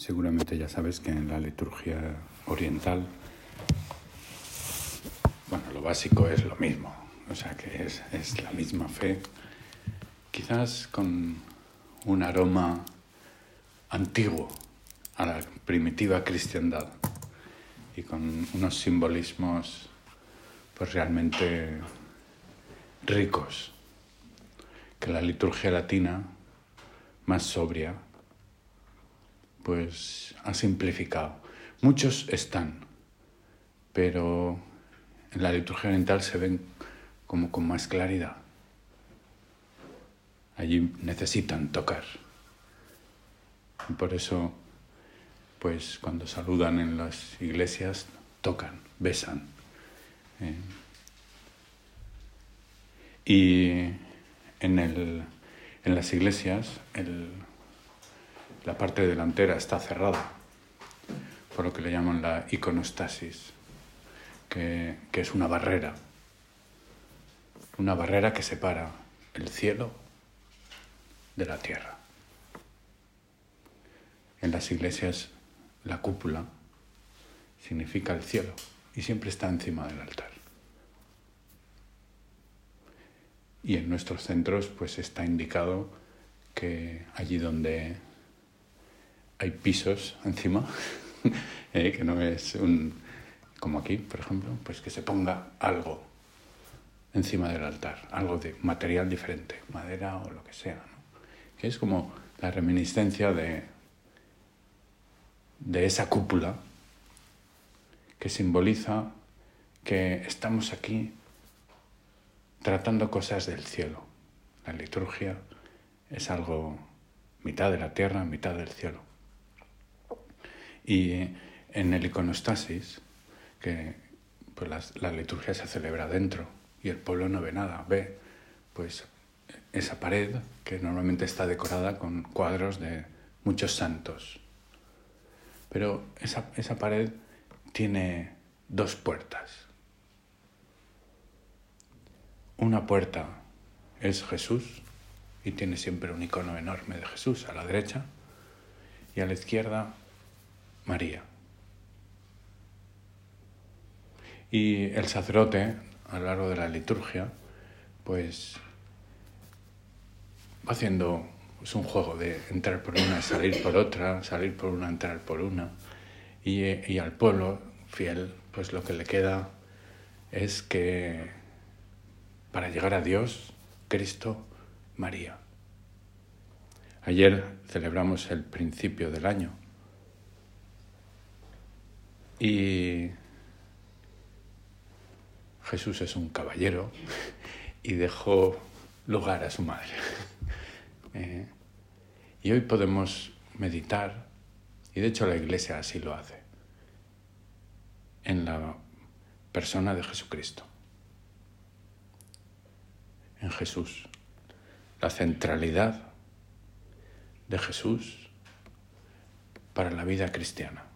Seguramente ya sabes que en la liturgia oriental, bueno, lo básico es lo mismo, o sea que es, es la misma fe, quizás con un aroma antiguo a la primitiva cristiandad y con unos simbolismos pues realmente ricos que la liturgia latina más sobria pues ha simplificado. Muchos están, pero en la liturgia oriental se ven como con más claridad. Allí necesitan tocar. Y por eso, pues cuando saludan en las iglesias, tocan, besan. Eh, y en, el, en las iglesias el, la parte delantera está cerrada, por lo que le llaman la iconostasis, que, es una barrera, una barrera que separa el cielo de la tierra. En las iglesias la cúpula significa el cielo y siempre está encima del altar. Y en nuestros centros pues está indicado que allí donde hay pisos encima, eh, que no es un, como aquí, por ejemplo, pues que se ponga algo encima del altar, algo de material diferente, madera o lo que sea, ¿no? que es como la reminiscencia de, de esa cúpula que simboliza que estamos aquí tratando cosas del cielo. La liturgia es algo mitad de la tierra, mitad del cielo. Y en el iconostasis, que pues la, liturgia se celebra dentro y el pueblo no ve nada, ve pues esa pared que normalmente está decorada con cuadros de muchos santos. Pero esa, esa pared tiene dos puertas. Una puerta es Jesús y tiene siempre un icono enorme de Jesús a la derecha y a la izquierda María. Y el sacerdote, a lo largo de la liturgia, pues va haciendo pues, un juego de entrar por una, salir por otra, salir por una, entrar por una. Y, y al pueblo fiel, pues lo que le queda es que para llegar a Dios, Cristo, María. Ayer celebramos el principio del año y Jesús es un caballero y dejó lugar a su madre. Eh, y hoy podemos meditar, y de hecho la Iglesia así lo hace, en la persona de Jesucristo, en Jesús, la centralidad de Jesús para la vida cristiana.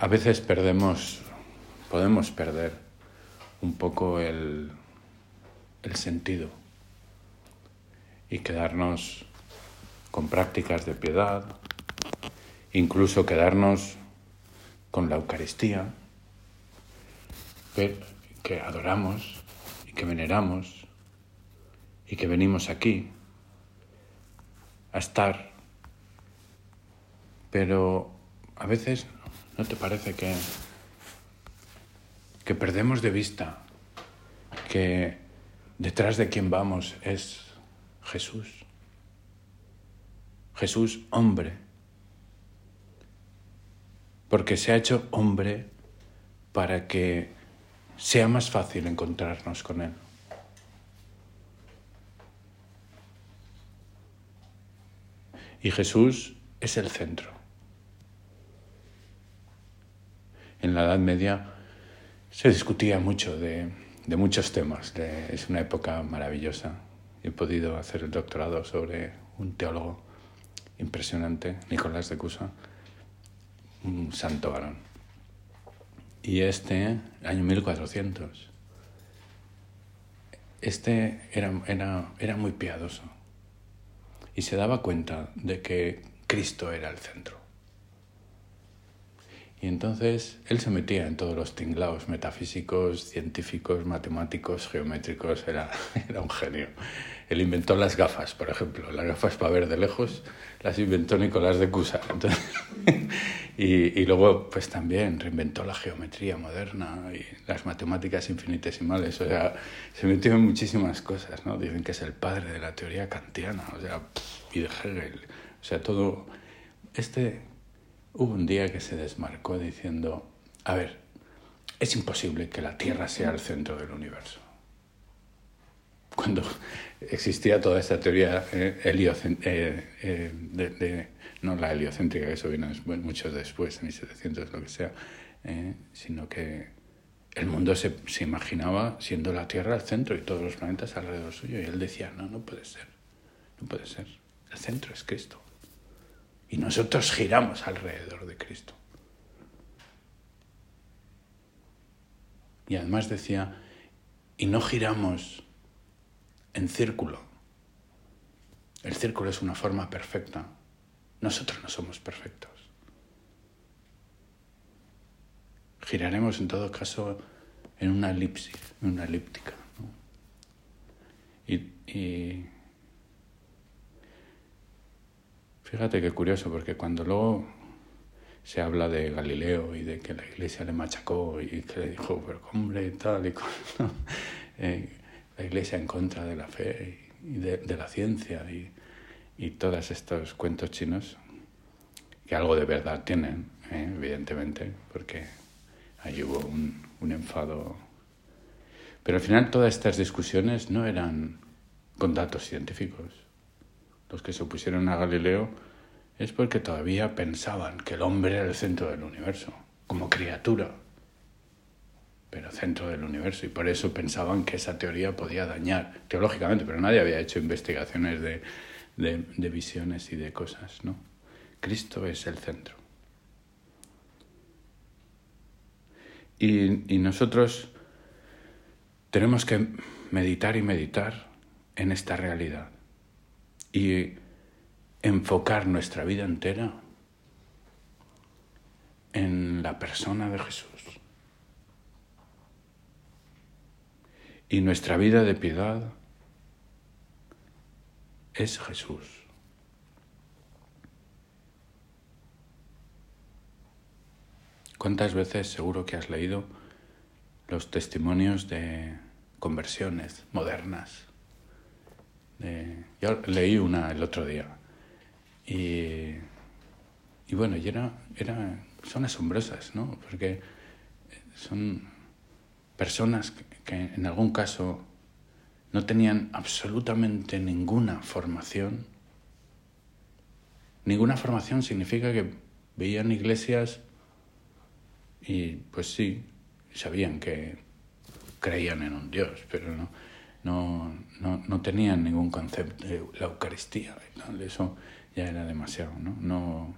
A veces perdemos, podemos perder un poco el, el sentido y quedarnos con prácticas de piedad, incluso quedarnos con la Eucaristía, que adoramos y que veneramos y que venimos aquí a estar, pero a veces ¿No te parece que, que perdemos de vista que detrás de quien vamos es Jesús? Jesús hombre, porque se ha hecho hombre para que sea más fácil encontrarnos con Él. Y Jesús es el centro. En la Edad Media se discutía mucho de, muchos temas. es una época maravillosa. He podido hacer el doctorado sobre un teólogo impresionante, Nicolás de Cusa, un santo varón. Y este, año 1400, este era, era, era muy piadoso. y se daba cuenta de que Cristo era el centro. Y entonces él se metía en todos los tinglaos metafísicos, científicos, matemáticos, geométricos, era, era un genio. Él inventó las gafas, por ejemplo, las gafas para ver de lejos, las inventó Nicolás de Cusa. y, y, luego, pues también reinventó la geometría moderna y las matemáticas infinitesimales. O sea, se metió en muchísimas cosas, ¿no? Dicen que es el padre de la teoría kantiana, o sea, y de Hegel. O sea, todo... Este Hubo un día que se desmarcó diciendo, a ver, es imposible que la Tierra sea el centro del universo. Cuando existía toda esta teoría eh, eh, eh, de, no la heliocéntrica, que eso vino mucho después, en 1700, lo que sea, sino que el mundo se, se, imaginaba siendo la Tierra el centro y todos los planetas alrededor suyo. Y él decía, no, no puede ser, no puede ser. El centro es Cristo. Y nosotros giramos alrededor de Cristo. Y además decía, y no giramos en círculo. El círculo es una forma perfecta. Nosotros no somos perfectos. Giraremos en todo caso en una elipsis, en una elíptica. Y, Fíjate qué curioso, porque cuando luego se habla de Galileo y de que la iglesia le machacó y que le dijo, pero hombre, tal y cual, eh, la iglesia en contra de la fe y de, de la ciencia y, y, todos estos cuentos chinos, que algo de verdad tienen, eh, evidentemente, porque ahí hubo un, un enfado. Pero al final todas estas discusiones no eran con datos científicos los que se opusieron a Galileo, es porque todavía pensaban que el hombre era el centro del universo, como criatura, pero centro del universo, y por eso pensaban que esa teoría podía dañar teológicamente, pero nadie había hecho investigaciones de, de, visiones y de cosas, ¿no? Cristo es el centro. Y, y nosotros tenemos que meditar y meditar en esta realidad y enfocar nuestra vida entera en la persona de Jesús. Y nuestra vida de piedad es Jesús. ¿Cuántas veces seguro que has leído los testimonios de conversiones modernas yo leí una el otro día y, y bueno, y era, era, son asombrosas, ¿no? Porque son personas que, en algún caso no tenían absolutamente ninguna formación. Ninguna formación significa que veían iglesias y pues sí, sabían que creían en un Dios, pero no, no, no, no tenían ningún concepto de la Eucaristía eso ya era demasiado, ¿no? no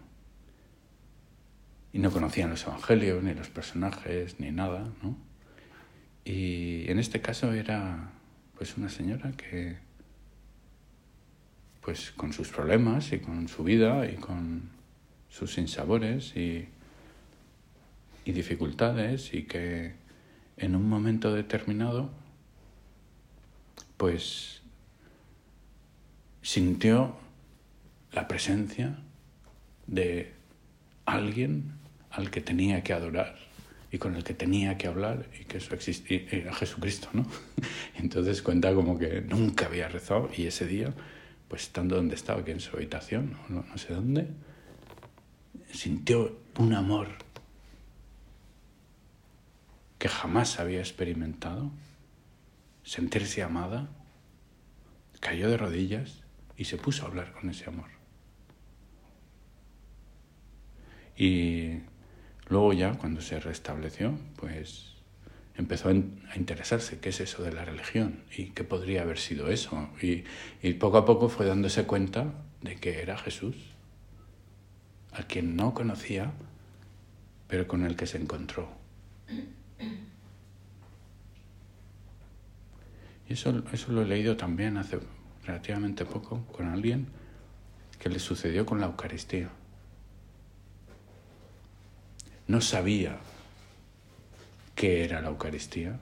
y no conocían los evangelios, ni los personajes, ni nada, ¿no? Y en este caso era pues una señora que pues con sus problemas y con su vida y con sus sinsabores y, y dificultades y que en un momento determinado pues sintió la presencia de alguien al que tenía que adorar y con el que tenía que hablar y que eso existía, era Jesucristo, ¿no? Entonces cuenta como que nunca había rezado y ese día, pues estando donde estaba, que en su habitación, no, no sé dónde, sintió un amor que jamás había experimentado sentirse amada, cayó de rodillas y se puso a hablar con ese amor. Y luego ya, cuando se restableció, pues empezó a interesarse qué es eso de la religión y qué podría haber sido eso. Y, y poco a poco fue dándose cuenta de que era Jesús, a quien no conocía, pero con el que se encontró. Y eso, eso lo he leído también hace relativamente poco con alguien que le sucedió con la Eucaristía. No sabía qué era la Eucaristía,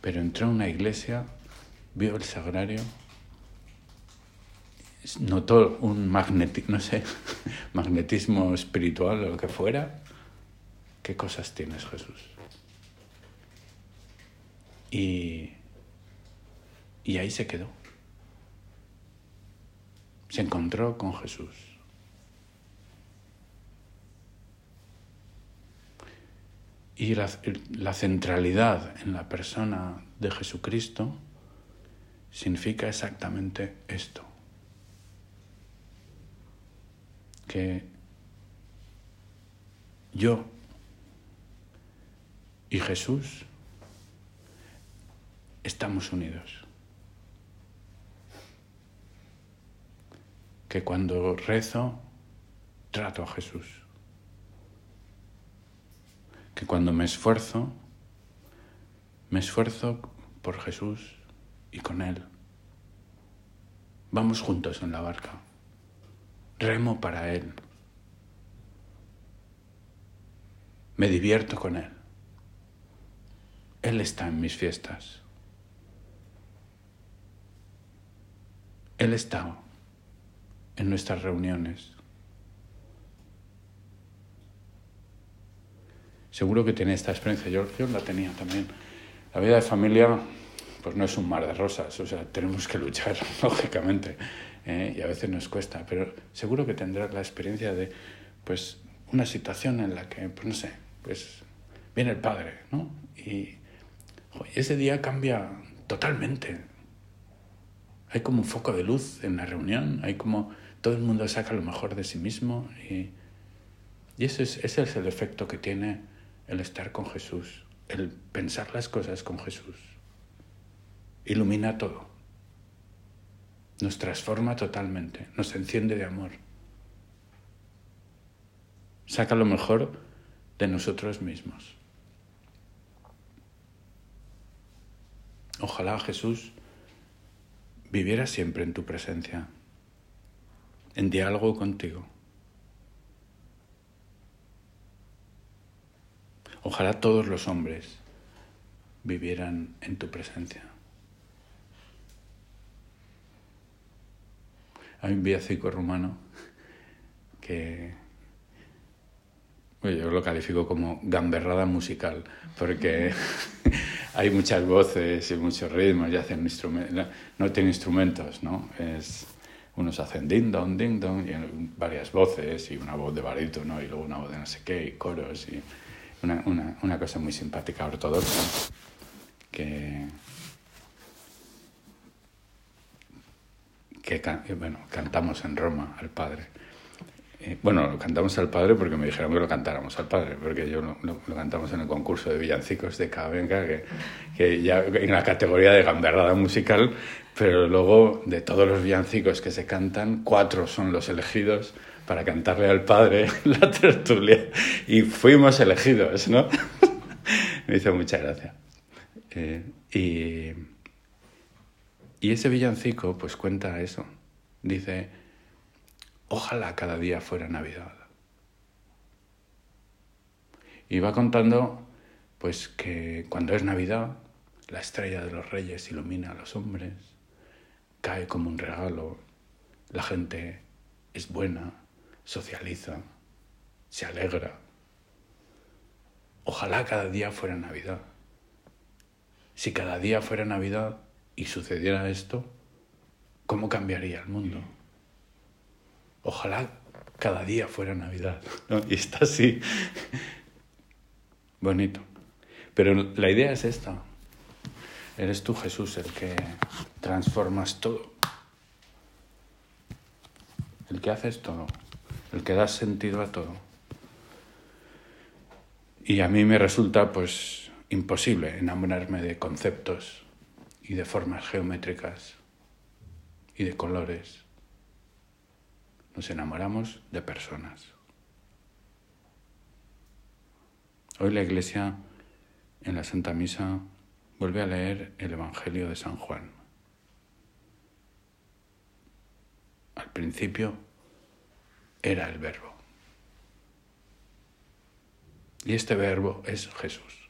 pero entró a una iglesia, vio el sagrario, notó un magnetismo, no sé, magnetismo espiritual o lo que fuera. ¿Qué cosas tienes, Jesús? Y, y ahí se quedó. Se encontró con Jesús. Y la, centralidad en la persona de Jesucristo significa exactamente esto. Que yo y Jesús estamos unidos. Que cuando rezo, trato a Jesús. Que cuando me esfuerzo, me esfuerzo por Jesús y con Él. Vamos juntos en la barca. Remo para Él. Me divierto con Él. Él está en mis fiestas. Él está en nuestras reuniones. Seguro que tiene esta experiencia, yo, yo, la tenía también. La vida de familia pues no es un mar de rosas, o sea, tenemos que luchar, lógicamente, ¿eh? y a veces nos cuesta, pero seguro que tendrás la experiencia de pues una situación en la que, pues no sé, pues viene el padre, ¿no? Y ese día cambia totalmente hay como un foco de luz en la reunión, hay como todo el mundo saca lo mejor de sí mismo y, ese, es, ese es el efecto que tiene el estar con Jesús, el pensar las cosas con Jesús. Ilumina todo, nos transforma totalmente, nos enciende de amor, saca lo mejor de nosotros mismos. Ojalá Jesús viviera siempre en tu presencia, en diálogo contigo. Ojalá todos los hombres vivieran en tu presencia. Hay un villancico rumano que yo lo califico como gamberrada musical, porque hay muchas voces y muchos ritmos y hacen instrumentos, no, tiene instrumentos, ¿no? Es, unos hacen ding dong, ding dong, y varias voces y una voz de barítono y luego una voz de no sé qué y coros y una, una, una cosa muy simpática ortodoxa que, que bueno, cantamos en Roma al Padre. Eh, bueno, lo cantamos al padre porque me dijeron que lo cantáramos al padre, porque yo lo, lo, cantamos en el concurso de villancicos de Cabenca, que, que, ya en la categoría de gamberrada musical, pero luego de todos los villancicos que se cantan, cuatro son los elegidos para cantarle al padre la tertulia y fuimos elegidos, ¿no? me hizo mucha gracia. Eh, y, y ese villancico pues cuenta eso, dice Ojalá cada día fuera Navidad. Y va contando, pues, que cuando es Navidad, la estrella de los reyes ilumina a los hombres, cae como un regalo, la gente es buena, socializa, se alegra. Ojalá cada día fuera Navidad. Si cada día fuera Navidad y sucediera esto, ¿cómo cambiaría el mundo? Ojalá cada día fuera Navidad. Y está así. Bonito. Pero la idea es esta. Eres tú, Jesús, el que transformas todo. El que haces todo. El que das sentido a todo. Y a mí me resulta, pues, imposible enamorarme de conceptos y de formas geométricas y de colores nos enamoramos de personas. Hoy la Iglesia en la Santa Misa vuelve a leer el Evangelio de San Juan. principio era el verbo. Y este verbo es Jesús.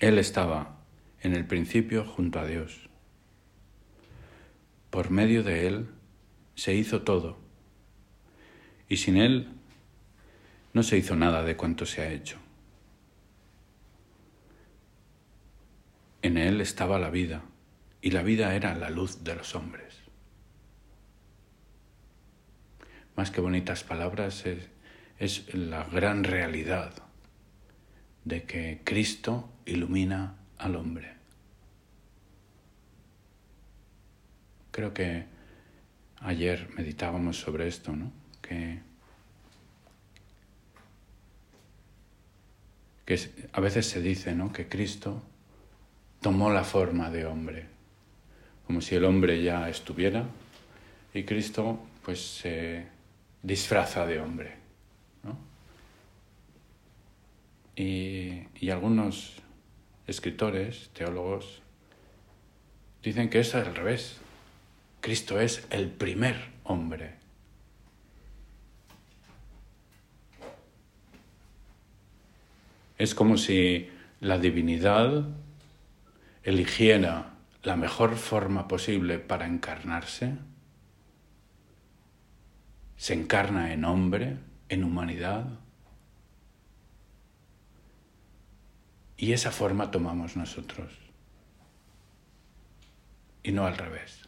Él estaba en el principio junto a Dios. Por medio de Él se hizo todo. Y sin Él no se hizo nada de cuanto se ha hecho. En Él estaba la vida, y la vida era la luz de los hombres. Más que bonitas palabras, es, es la gran realidad de que Cristo ilumina al hombre. Creo que ayer meditábamos sobre esto, ¿no? Que, que a veces se dice, ¿no? Que Cristo tomó la forma de hombre, como si el hombre ya estuviera y Cristo pues se disfraza de hombre. ¿no? Y, y, algunos escritores, teólogos, dicen que es al revés. Cristo es el primer hombre. Es como si la divinidad eligiera la mejor forma posible para encarnarse, se encarna en hombre, en humanidad, y esa forma tomamos nosotros, y no al revés.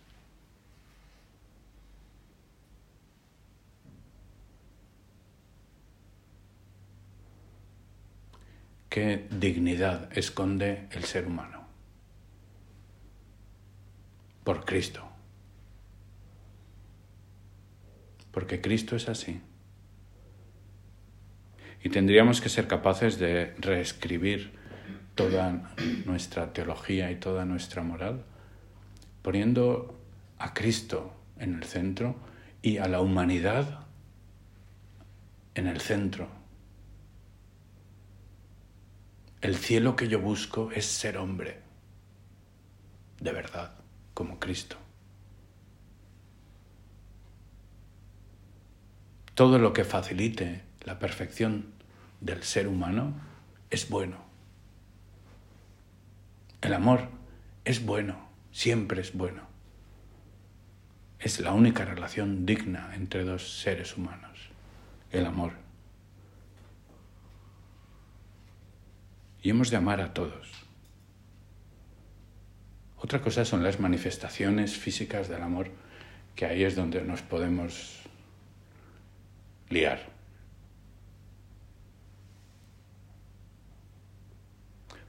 ¿Qué dignidad esconde el ser humano? por Cristo. Porque Cristo es así. Y tendríamos que ser capaces de reescribir toda nuestra teología y toda nuestra moral, poniendo a Cristo en el centro y a la humanidad en el centro. El cielo que yo busco es ser hombre, de verdad como Cristo. Todo lo que facilite la perfección del ser humano es bueno. El amor es bueno, siempre es bueno. Es la única relación digna entre dos seres humanos, el amor. Y hemos de amar a todos. Otra cosa son las manifestaciones físicas del amor, que ahí es donde nos podemos liar.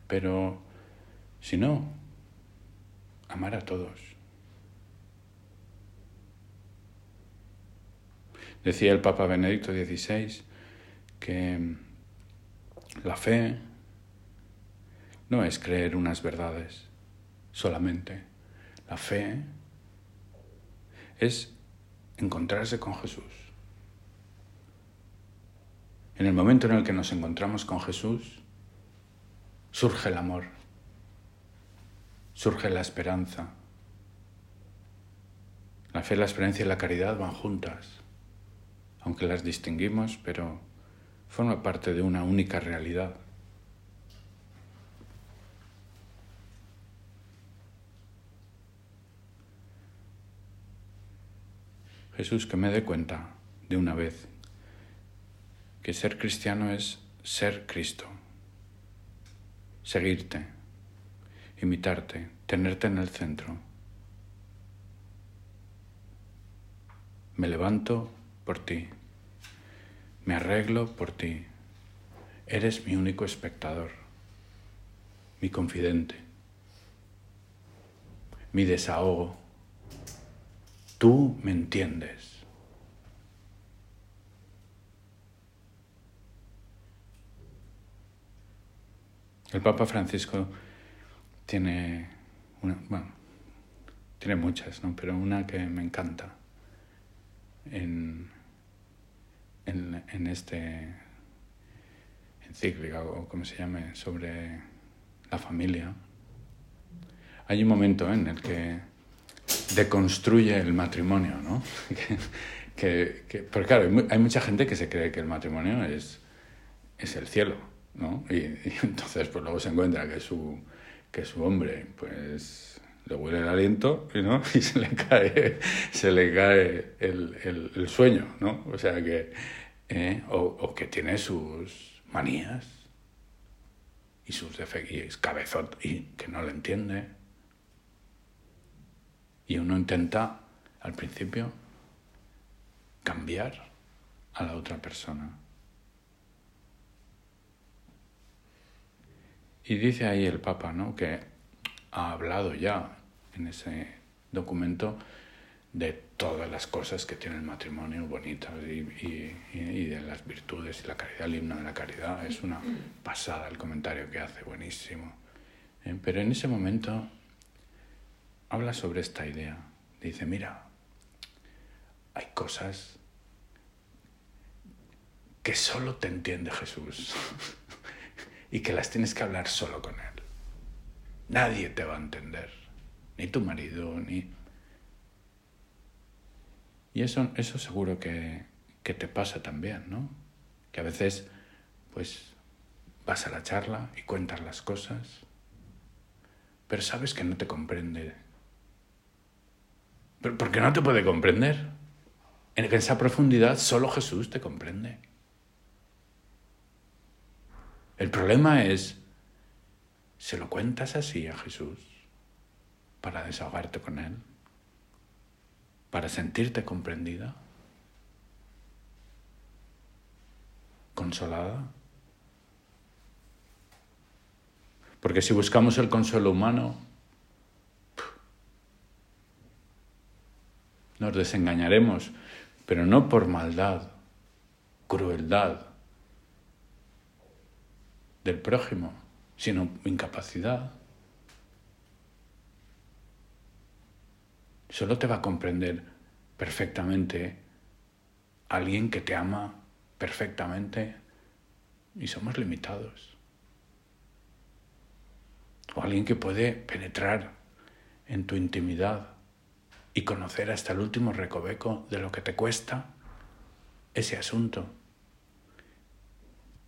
Pero si no, amar a todos. Decía el Papa Benedicto XVI que la fe no es creer unas verdades, solamente. La fe es encontrarse con Jesús. En el momento en el que nos encontramos con Jesús, surge el amor, surge la esperanza. La fe, la esperanza y la caridad van juntas, aunque las distinguimos, pero forman parte de una única realidad. Jesús, que me dé cuenta de una vez que ser cristiano es ser Cristo, seguirte, imitarte, tenerte en el centro. Me levanto por ti, me arreglo por ti, eres mi único espectador, mi confidente, mi desahogo Tú me entiendes. El Papa Francisco tiene una, bueno, tiene muchas, ¿no? pero una que me encanta en, en, en este encíclica o como se llame sobre la familia. hay un momento en el que deconstruye el matrimonio, ¿no? que, que, porque claro, hay mucha gente que se cree que el matrimonio es, es el cielo, ¿no? Y, entonces pues luego se encuentra que su, que su hombre pues le huele el aliento ¿no? y se le cae, se le cae el, el, el sueño, ¿no? O sea que, eh, o, o, que tiene sus manías y sus defectos, y y que no le entiende. Y uno intenta, al principio, cambiar a la otra persona. Y dice ahí el Papa, ¿no? Que ha hablado ya en ese documento de todas las cosas que tiene el matrimonio bonitas y, y, y, de las virtudes y la caridad, el himno de la caridad. Es una pasada el comentario que hace, buenísimo. ¿Eh? Pero en ese momento habla sobre esta idea. Dice, mira, hay cosas que solo te entiende Jesús y que las tienes que hablar solo con Él. Nadie te va a entender, ni tu marido, ni... Y eso, eso seguro que, que te pasa también, ¿no? Que a veces, pues, vas a la charla y cuentas las cosas, pero sabes que no te comprende. Porque no te puede comprender. En esa profundidad solo Jesús te comprende. El problema es, ¿se lo cuentas así a Jesús para desahogarte con Él? ¿Para sentirte comprendida? ¿Consolada? Porque si buscamos el consuelo humano, nos desengañaremos, pero no por maldad, crueldad, del prójimo, sino incapacidad. Solo te va a comprender perfectamente alguien que te ama perfectamente y somos limitados. O alguien que puede penetrar en tu intimidad y conocer hasta el último recoveco de lo que te cuesta ese asunto.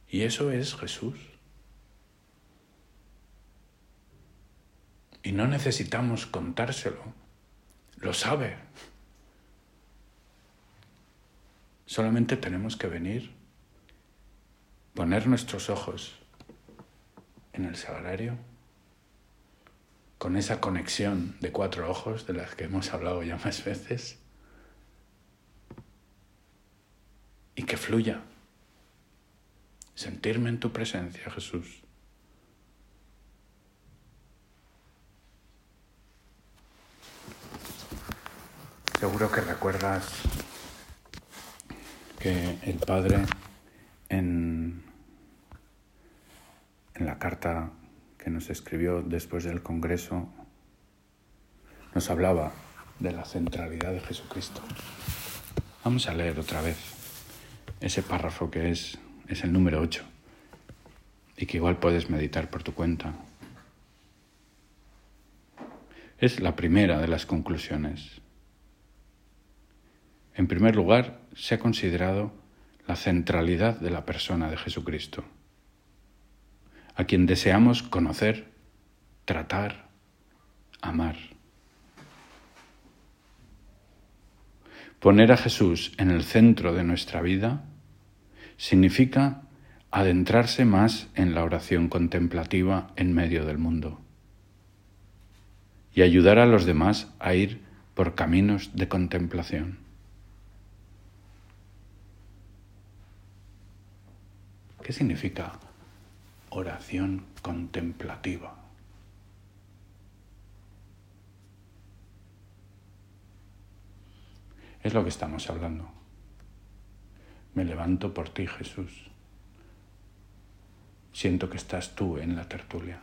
Y eso es Jesús. Y no necesitamos contárselo. Lo sabe. Solamente tenemos que venir, poner nuestros ojos en el sagrario, con esa conexión de cuatro ojos de las que hemos hablado ya más veces, y que fluya. Sentirme en tu presencia, Jesús. Seguro que recuerdas que el padre en, en la carta que nos escribió después del Congreso nos hablaba de la centralidad de Jesucristo. Vamos a leer otra vez ese párrafo que es, es el número 8 y que igual puedes meditar por tu cuenta. Es la primera de las conclusiones. En primer lugar, se ha considerado la centralidad de la persona de Jesucristo, a quien deseamos conocer, tratar, amar. Poner a Jesús en el centro de nuestra vida significa adentrarse más en la oración contemplativa en medio del mundo y ayudar a los demás a ir por caminos de contemplación. ¿Qué significa oración contemplativa? Es lo que estamos hablando. Me levanto por ti, Jesús. Siento que estás tú en la tertulia.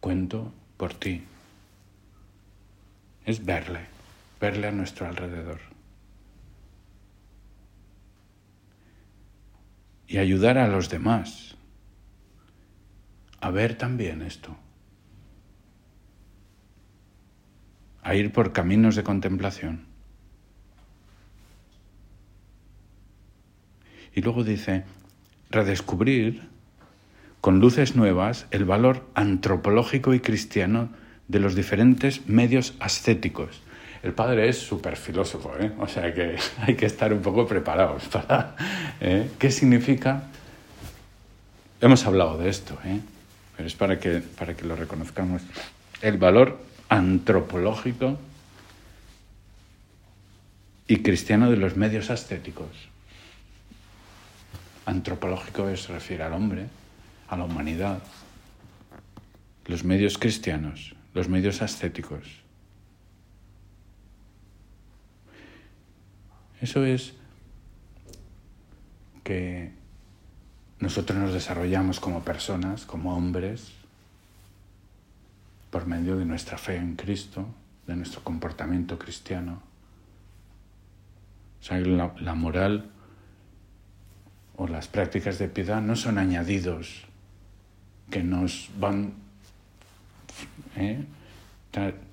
Cuento por ti. Es verle, verle a nuestro alrededor. y ayudar a los demás a ver también esto. a ir por caminos de contemplación. Y luego dice, redescubrir con luces nuevas el valor antropológico y cristiano de los diferentes medios ascéticos. El padre es súper filósofo, ¿eh? o sea que hay que estar un poco preparados para... ¿eh? ¿Qué significa? Hemos hablado de esto, ¿eh? Pero es para que, para que lo reconozcamos. El valor antropológico y cristiano de los medios ascéticos. Antropológico es refiere al hombre, a la humanidad. Los medios cristianos, los medios ascéticos. Eso es que nosotros nos desarrollamos como personas, como hombres, por medio de nuestra fe en Cristo, de nuestro comportamiento cristiano. O sea, la, moral o las prácticas de piedad no son añadidos que nos van ¿eh?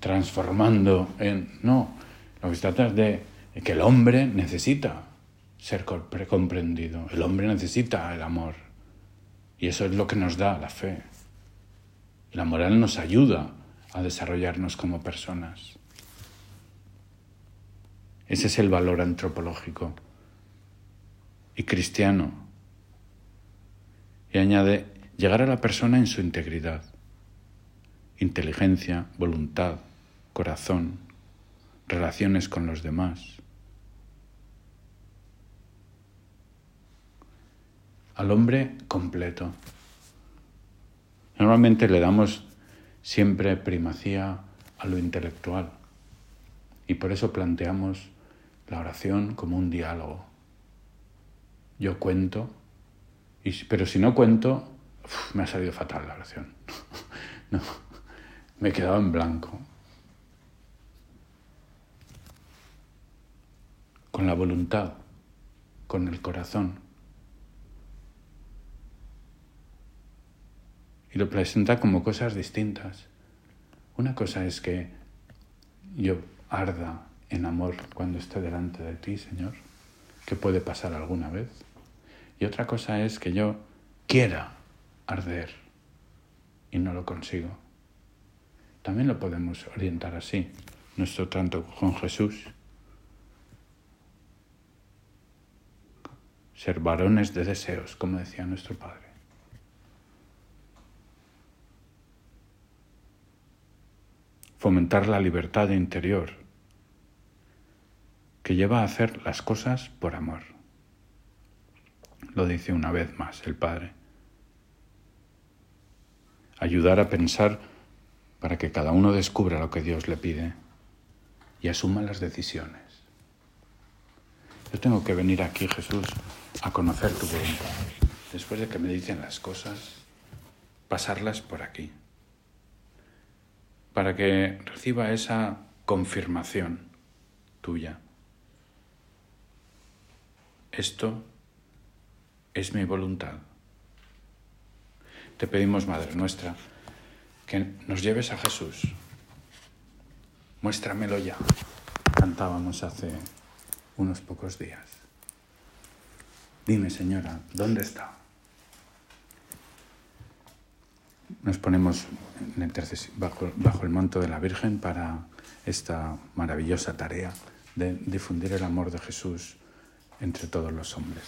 transformando en... No, lo que se trata es de que el hombre necesita ser comprendido, el hombre necesita el amor. Y eso es lo que nos da la fe. La moral nos ayuda a desarrollarnos como personas. Ese es el valor antropológico y cristiano. Y añade, llegar a la persona en su integridad, inteligencia, voluntad, corazón, relaciones con los demás. Al hombre completo. Normalmente le damos siempre primacía a lo intelectual y por eso planteamos la oración como un diálogo yo cuento, y, pero si no cuento, me ha salido fatal la oración. no, me he quedado en blanco. Con la voluntad, con el corazón. Y lo presenta como cosas distintas. Una cosa es que yo arda en amor cuando esté delante de ti, Señor, que puede pasar alguna vez. Y otra cosa es que yo quiera arder y no lo consigo. También lo podemos orientar así, nuestro tanto con Jesús. Ser varones de deseos, como decía nuestro Padre. Fomentar la libertad interior que lleva a hacer las cosas por amor lo dice una vez más el Padre. Ayudar a pensar para que cada uno descubra lo que Dios le pide y asuma las decisiones. Yo tengo que venir aquí, Jesús, a conocer tu voluntad. Después de que me dicen las cosas, pasarlas por aquí. Para que reciba esa confirmación tuya. Esto es mi voluntad. Te pedimos, Madre nuestra, que nos lleves a Jesús. Muéstramelo ya. Cantábamos hace unos pocos días. Dime, Señora, ¿dónde está? Nos ponemos bajo, bajo el manto de la Virgen para esta maravillosa tarea de difundir el amor de Jesús entre todos los hombres.